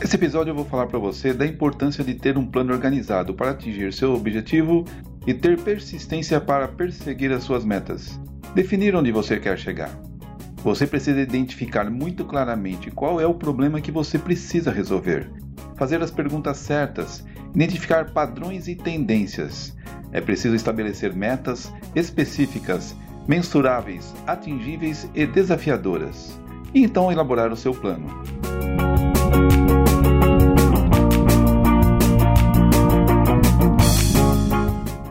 Nesse episódio eu vou falar para você da importância de ter um plano organizado para atingir seu objetivo e ter persistência para perseguir as suas metas. Definir onde você quer chegar. Você precisa identificar muito claramente qual é o problema que você precisa resolver, fazer as perguntas certas, identificar padrões e tendências. É preciso estabelecer metas específicas, mensuráveis, atingíveis e desafiadoras, e então elaborar o seu plano.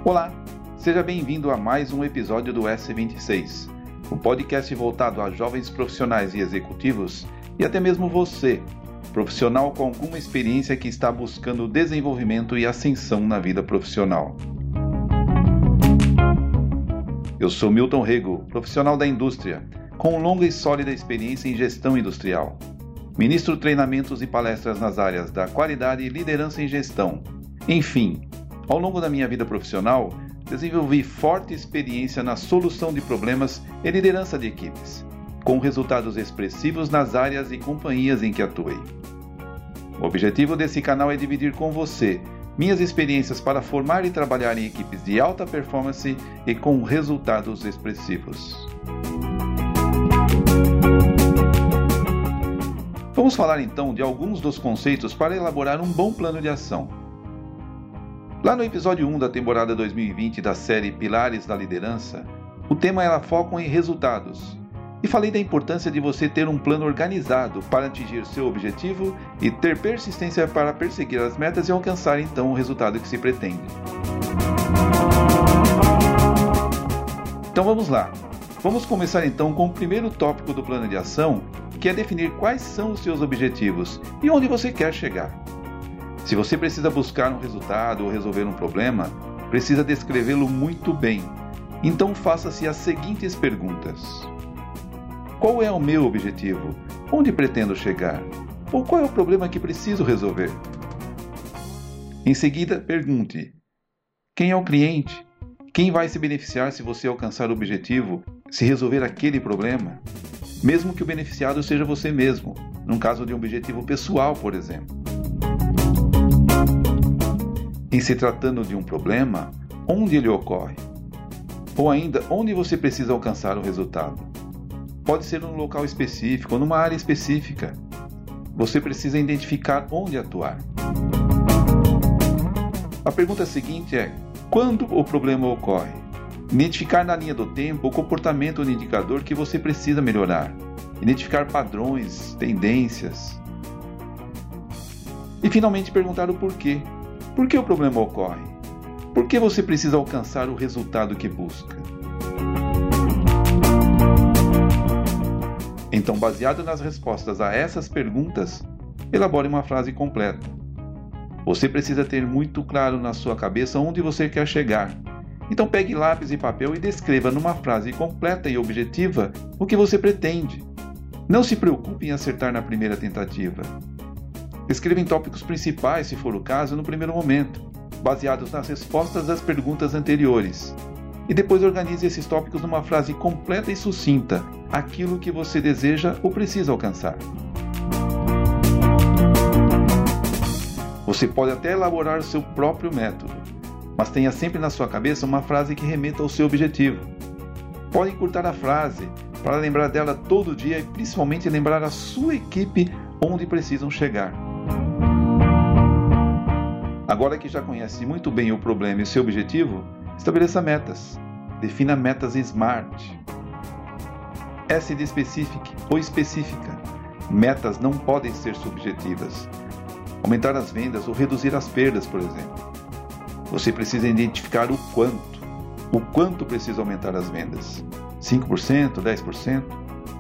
Olá, seja bem-vindo a mais um episódio do S26, o podcast voltado a jovens profissionais e executivos e até mesmo você, profissional com alguma experiência que está buscando desenvolvimento e ascensão na vida profissional. Eu sou Milton Rego, profissional da indústria, com longa e sólida experiência em gestão industrial. Ministro treinamentos e palestras nas áreas da qualidade e liderança em gestão. Enfim, ao longo da minha vida profissional, desenvolvi forte experiência na solução de problemas e liderança de equipes, com resultados expressivos nas áreas e companhias em que atuei. O objetivo desse canal é dividir com você minhas experiências para formar e trabalhar em equipes de alta performance e com resultados expressivos. Vamos falar então de alguns dos conceitos para elaborar um bom plano de ação. Lá no episódio 1 da temporada 2020 da série Pilares da Liderança, o tema era foco em resultados. E falei da importância de você ter um plano organizado para atingir seu objetivo e ter persistência para perseguir as metas e alcançar então o resultado que se pretende. Então vamos lá. Vamos começar então com o primeiro tópico do plano de ação, que é definir quais são os seus objetivos e onde você quer chegar. Se você precisa buscar um resultado ou resolver um problema, precisa descrevê-lo muito bem. Então faça-se as seguintes perguntas: Qual é o meu objetivo? Onde pretendo chegar? Ou qual é o problema que preciso resolver? Em seguida, pergunte: Quem é o cliente? Quem vai se beneficiar se você alcançar o objetivo, se resolver aquele problema? Mesmo que o beneficiado seja você mesmo, num caso de um objetivo pessoal, por exemplo. Em se tratando de um problema, onde ele ocorre? Ou ainda, onde você precisa alcançar o resultado? Pode ser num local específico ou numa área específica. Você precisa identificar onde atuar. A pergunta seguinte é: quando o problema ocorre? Identificar na linha do tempo o comportamento do indicador que você precisa melhorar. Identificar padrões, tendências. E finalmente perguntar o porquê. Por que o problema ocorre? Por que você precisa alcançar o resultado que busca? Então, baseado nas respostas a essas perguntas, elabore uma frase completa. Você precisa ter muito claro na sua cabeça onde você quer chegar. Então, pegue lápis e papel e descreva numa frase completa e objetiva o que você pretende. Não se preocupe em acertar na primeira tentativa. Escreva em tópicos principais, se for o caso, no primeiro momento, baseados nas respostas das perguntas anteriores. E depois organize esses tópicos numa frase completa e sucinta, aquilo que você deseja ou precisa alcançar. Você pode até elaborar o seu próprio método, mas tenha sempre na sua cabeça uma frase que remeta ao seu objetivo. Pode encurtar a frase para lembrar dela todo dia e principalmente lembrar a sua equipe onde precisam chegar. Agora que já conhece muito bem o problema e seu objetivo, estabeleça metas. Defina metas SMART. S de specific ou específica. Metas não podem ser subjetivas. Aumentar as vendas ou reduzir as perdas, por exemplo. Você precisa identificar o quanto. O quanto precisa aumentar as vendas. 5%, 10%?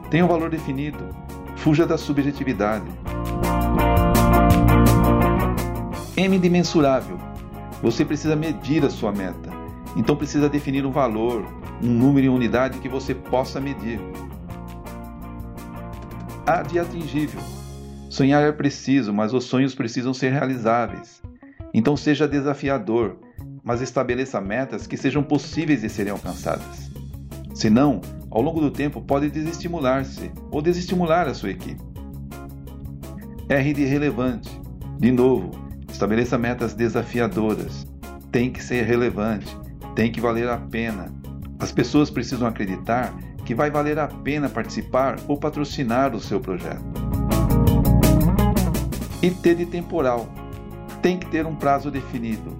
Tenha um valor definido. Fuja da subjetividade. M de mensurável. Você precisa medir a sua meta. Então precisa definir um valor, um número em unidade que você possa medir. A de atingível. Sonhar é preciso, mas os sonhos precisam ser realizáveis. Então seja desafiador, mas estabeleça metas que sejam possíveis de serem alcançadas. Senão, ao longo do tempo, pode desestimular-se ou desestimular a sua equipe. R de relevante. De novo, estabeleça metas desafiadoras. Tem que ser relevante, tem que valer a pena. As pessoas precisam acreditar que vai valer a pena participar ou patrocinar o seu projeto. E T de temporal. Tem que ter um prazo definido.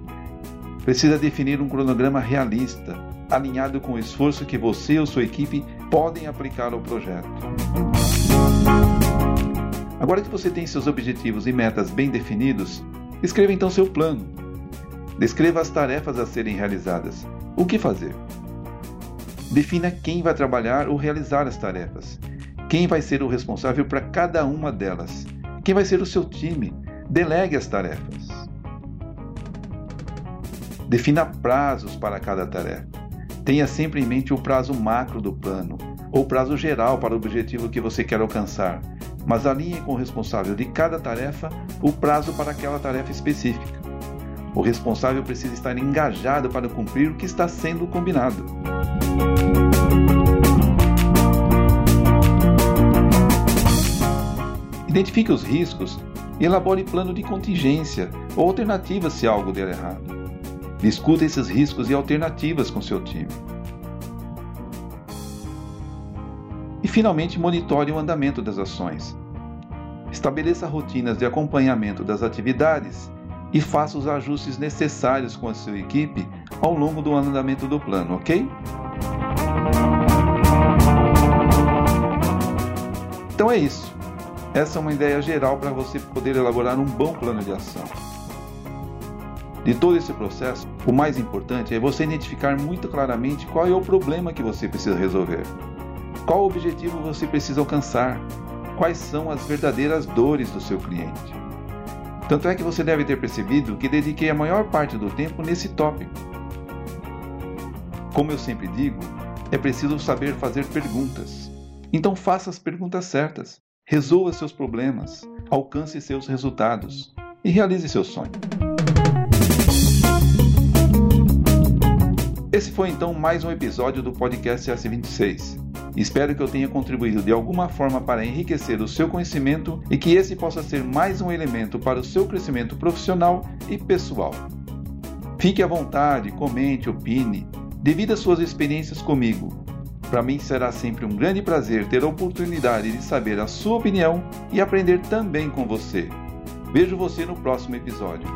Precisa definir um cronograma realista, alinhado com o esforço que você ou sua equipe podem aplicar ao projeto. Agora que você tem seus objetivos e metas bem definidos, escreva então seu plano. Descreva as tarefas a serem realizadas. O que fazer? Defina quem vai trabalhar ou realizar as tarefas. Quem vai ser o responsável para cada uma delas. Quem vai ser o seu time. Delegue as tarefas. Defina prazos para cada tarefa. Tenha sempre em mente o prazo macro do plano, ou prazo geral para o objetivo que você quer alcançar, mas alinhe com o responsável de cada tarefa o prazo para aquela tarefa específica. O responsável precisa estar engajado para cumprir o que está sendo combinado. Identifique os riscos e elabore plano de contingência ou alternativas se algo der errado. Discuta esses riscos e alternativas com seu time. E finalmente, monitore o andamento das ações. Estabeleça rotinas de acompanhamento das atividades e faça os ajustes necessários com a sua equipe ao longo do andamento do plano, ok? Então é isso. Essa é uma ideia geral para você poder elaborar um bom plano de ação. De todo esse processo, o mais importante é você identificar muito claramente qual é o problema que você precisa resolver, qual objetivo você precisa alcançar, quais são as verdadeiras dores do seu cliente. Tanto é que você deve ter percebido que dediquei a maior parte do tempo nesse tópico. Como eu sempre digo, é preciso saber fazer perguntas. Então faça as perguntas certas, resolva seus problemas, alcance seus resultados e realize seu sonho. Esse foi então mais um episódio do podcast S26. Espero que eu tenha contribuído de alguma forma para enriquecer o seu conhecimento e que esse possa ser mais um elemento para o seu crescimento profissional e pessoal. Fique à vontade, comente, opine, devido às suas experiências comigo. Para mim será sempre um grande prazer ter a oportunidade de saber a sua opinião e aprender também com você. Vejo você no próximo episódio.